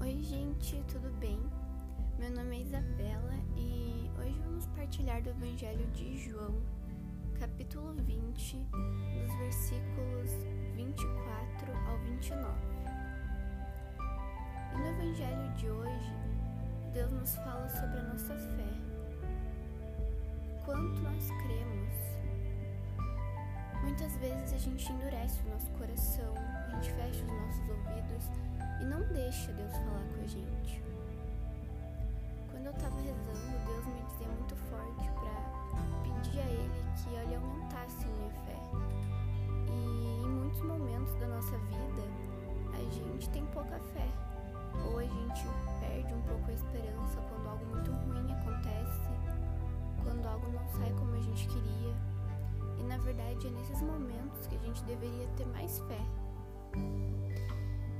Oi, gente, tudo bem? Meu nome é Isabela e hoje vamos partilhar do Evangelho de João, capítulo 20, dos versículos 24 ao 29. E no Evangelho de hoje, Deus nos fala sobre a nossa fé. Quanto nós cremos. Muitas vezes a gente endurece o nosso coração, a gente fecha os nossos ouvidos e não deixa Deus falar com a gente. Quando eu estava rezando, Deus me dizia muito forte para pedir a Ele que Ele aumentasse minha fé. E em muitos momentos da nossa vida, a gente tem pouca fé. Algo não sai como a gente queria. E na verdade é nesses momentos que a gente deveria ter mais fé.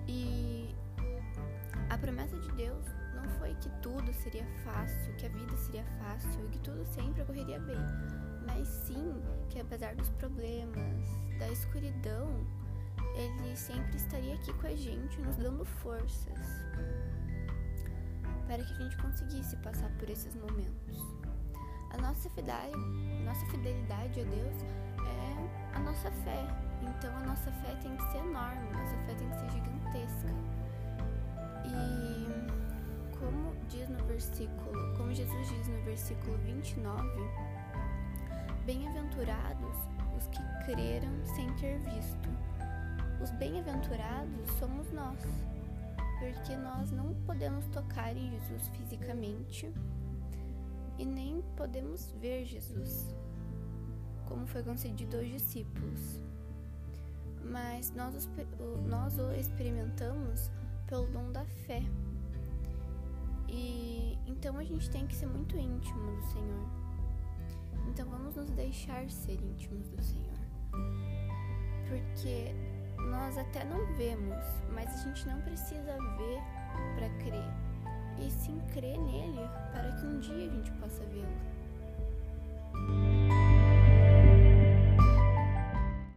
E a promessa de Deus não foi que tudo seria fácil, que a vida seria fácil e que tudo sempre ocorreria bem, mas sim que apesar dos problemas, da escuridão, Ele sempre estaria aqui com a gente, nos dando forças para que a gente conseguisse passar por esses momentos. Fidelidade, nossa fidelidade a Deus é a nossa fé. Então a nossa fé tem que ser enorme, a nossa fé tem que ser gigantesca. E como diz no versículo, como Jesus diz no versículo 29, bem-aventurados os que creram sem ter visto. Os bem-aventurados somos nós, porque nós não podemos tocar em Jesus fisicamente e nem podemos ver Jesus, como foi concedido aos discípulos. Mas nós, nós o experimentamos pelo dom da fé. E então a gente tem que ser muito íntimo do Senhor. Então vamos nos deixar ser íntimos do Senhor. Porque nós até não vemos, mas a gente não precisa ver sim crer nele para que um dia a gente possa vê-lo.